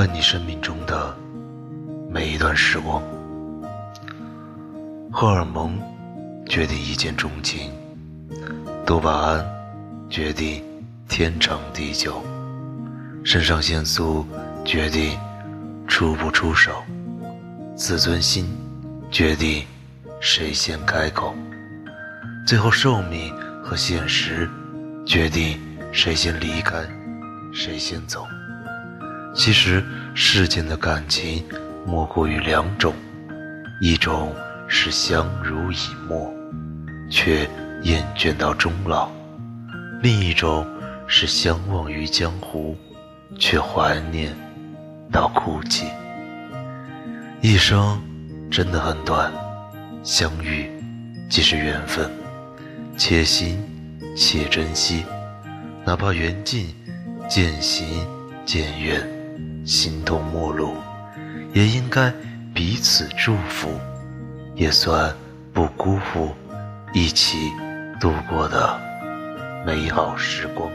爱你生命中的每一段时光。荷尔蒙决定一见钟情，多巴胺决定天长地久，肾上腺素决定出不出手，自尊心决定谁先开口，最后寿命和现实决定谁先离开。谁先走？其实世间的感情莫过于两种：一种是相濡以沫，却厌倦到终老；另一种是相忘于江湖，却怀念到哭泣。一生真的很短，相遇即是缘分，且行且珍惜，哪怕缘尽。渐行渐远，形同陌路，也应该彼此祝福，也算不辜负一起度过的美好时光。